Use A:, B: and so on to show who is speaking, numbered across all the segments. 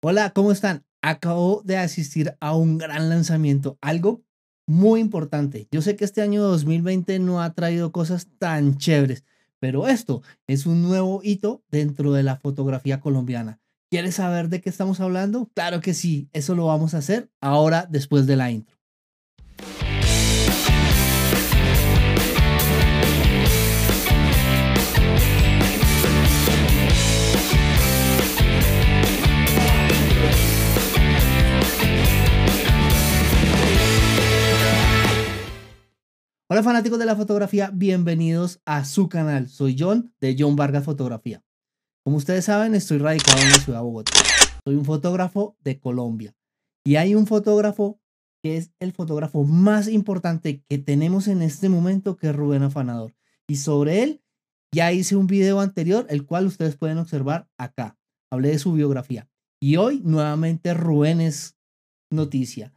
A: Hola, ¿cómo están? Acabo de asistir a un gran lanzamiento, algo muy importante. Yo sé que este año 2020 no ha traído cosas tan chéveres, pero esto es un nuevo hito dentro de la fotografía colombiana. ¿Quieres saber de qué estamos hablando? Claro que sí, eso lo vamos a hacer ahora después de la intro. Hola fanáticos de la fotografía, bienvenidos a su canal. Soy John de John Vargas Fotografía. Como ustedes saben, estoy radicado en la ciudad de Bogotá. Soy un fotógrafo de Colombia y hay un fotógrafo que es el fotógrafo más importante que tenemos en este momento, que es Rubén Afanador. Y sobre él ya hice un video anterior, el cual ustedes pueden observar acá. Hablé de su biografía. Y hoy nuevamente Rubén es noticia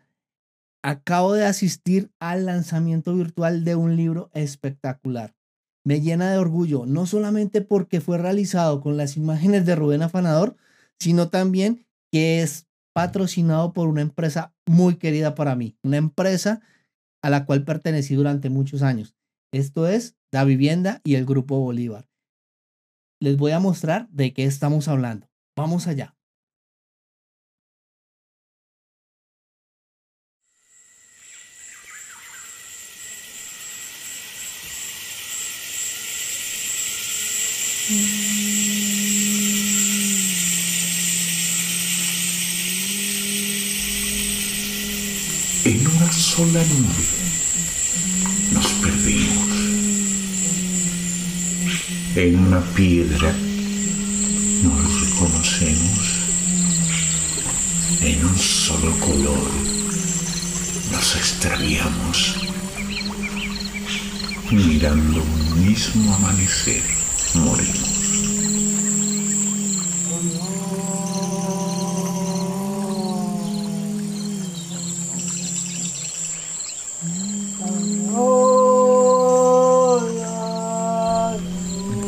A: acabo de asistir al lanzamiento virtual de un libro espectacular. Me llena de orgullo, no solamente porque fue realizado con las imágenes de Rubén Afanador, sino también que es patrocinado por una empresa muy querida para mí, una empresa a la cual pertenecí durante muchos años. Esto es Da Vivienda y el Grupo Bolívar. Les voy a mostrar de qué estamos hablando. Vamos allá.
B: En una sola nube nos perdimos. En una piedra nos reconocemos. En un solo color nos extraviamos. Mirando un mismo amanecer morimos.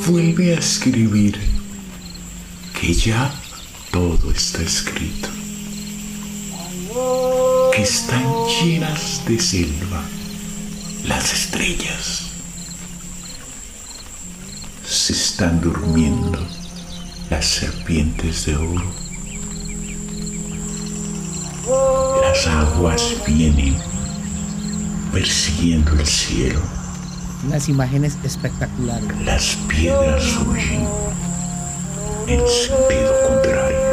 B: Vuelve a escribir que ya todo está escrito, que están llenas de selva las estrellas se están durmiendo las serpientes de oro. Las aguas vienen persiguiendo el cielo.
A: Las imágenes espectaculares.
B: Las piedras huyen en sentido contrario.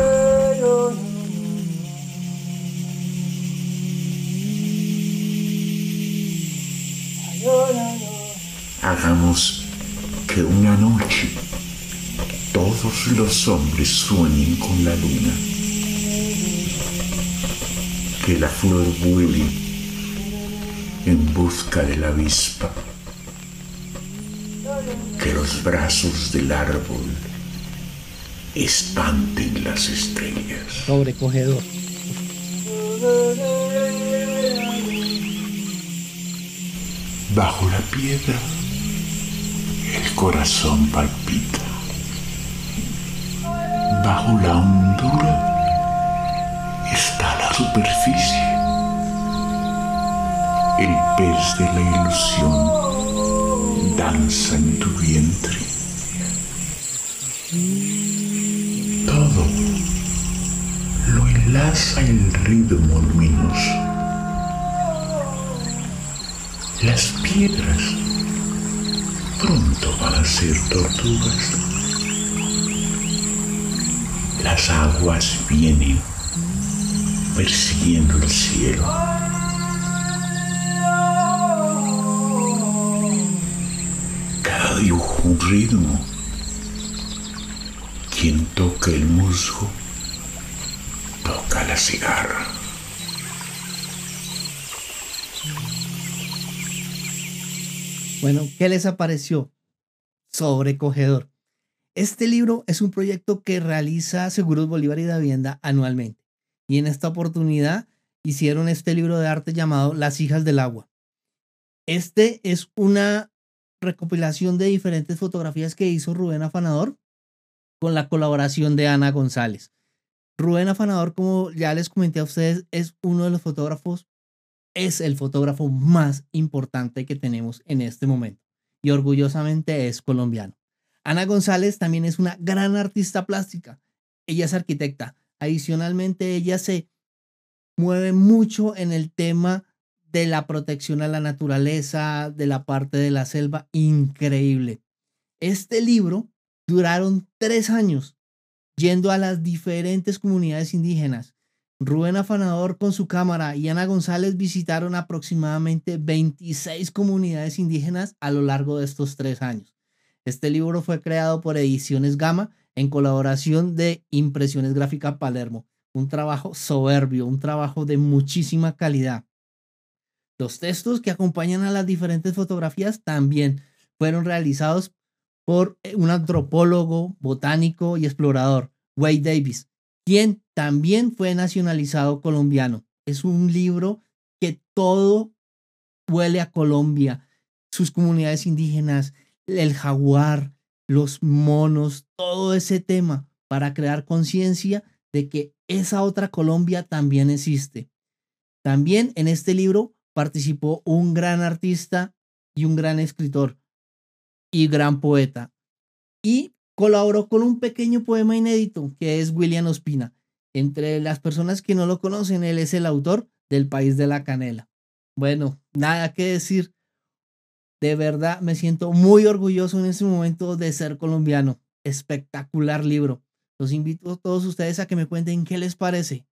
B: Hagamos que una noche todos los hombres sueñen con la luna, que la flor vuele en busca de la avispa, que los brazos del árbol espanten las estrellas.
A: Sobrecogedor.
B: Bajo la piedra corazón palpita. Bajo la hondura está la superficie. El pez de la ilusión danza en tu vientre. Todo lo enlaza el ritmo luminoso. Las piedras pronto van a ser tortugas. Las aguas vienen persiguiendo el cielo. Cada dibujo un ritmo. Quien toca el musgo, toca la cigarra.
A: Bueno, ¿qué les apareció? Sobrecogedor. Este libro es un proyecto que realiza Seguros Bolívar y Davienda anualmente. Y en esta oportunidad hicieron este libro de arte llamado Las hijas del agua. Este es una recopilación de diferentes fotografías que hizo Rubén Afanador con la colaboración de Ana González. Rubén Afanador, como ya les comenté a ustedes, es uno de los fotógrafos, es el fotógrafo más importante que tenemos en este momento y orgullosamente es colombiano. Ana González también es una gran artista plástica. Ella es arquitecta. Adicionalmente, ella se mueve mucho en el tema de la protección a la naturaleza, de la parte de la selva. Increíble. Este libro duraron tres años yendo a las diferentes comunidades indígenas. Rubén Afanador con su cámara y Ana González visitaron aproximadamente 26 comunidades indígenas a lo largo de estos tres años. Este libro fue creado por Ediciones Gama en colaboración de Impresiones Gráfica Palermo. Un trabajo soberbio, un trabajo de muchísima calidad. Los textos que acompañan a las diferentes fotografías también fueron realizados por un antropólogo, botánico y explorador, Wade Davis, también fue nacionalizado colombiano. Es un libro que todo huele a Colombia, sus comunidades indígenas, el jaguar, los monos, todo ese tema para crear conciencia de que esa otra Colombia también existe. También en este libro participó un gran artista y un gran escritor y gran poeta. Y colaboró con un pequeño poema inédito que es William Ospina. Entre las personas que no lo conocen, él es el autor del País de la Canela. Bueno, nada que decir. De verdad, me siento muy orgulloso en este momento de ser colombiano. Espectacular libro. Los invito a todos ustedes a que me cuenten qué les parece.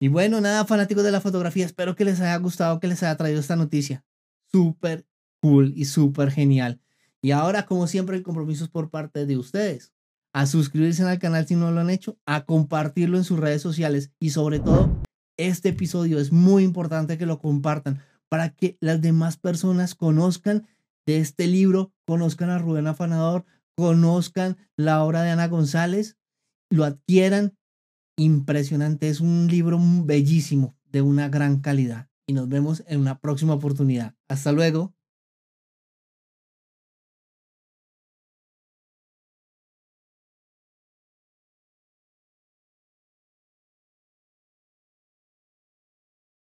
A: Y bueno, nada, fanáticos de la fotografía, espero que les haya gustado, que les haya traído esta noticia. Súper cool y súper genial. Y ahora, como siempre, el compromiso es por parte de ustedes. A suscribirse al canal si no lo han hecho, a compartirlo en sus redes sociales y sobre todo, este episodio es muy importante que lo compartan para que las demás personas conozcan de este libro, conozcan a Rubén Afanador, conozcan la obra de Ana González, lo adquieran. Impresionante, es un libro bellísimo, de una gran calidad. Y nos vemos en una próxima oportunidad. Hasta luego.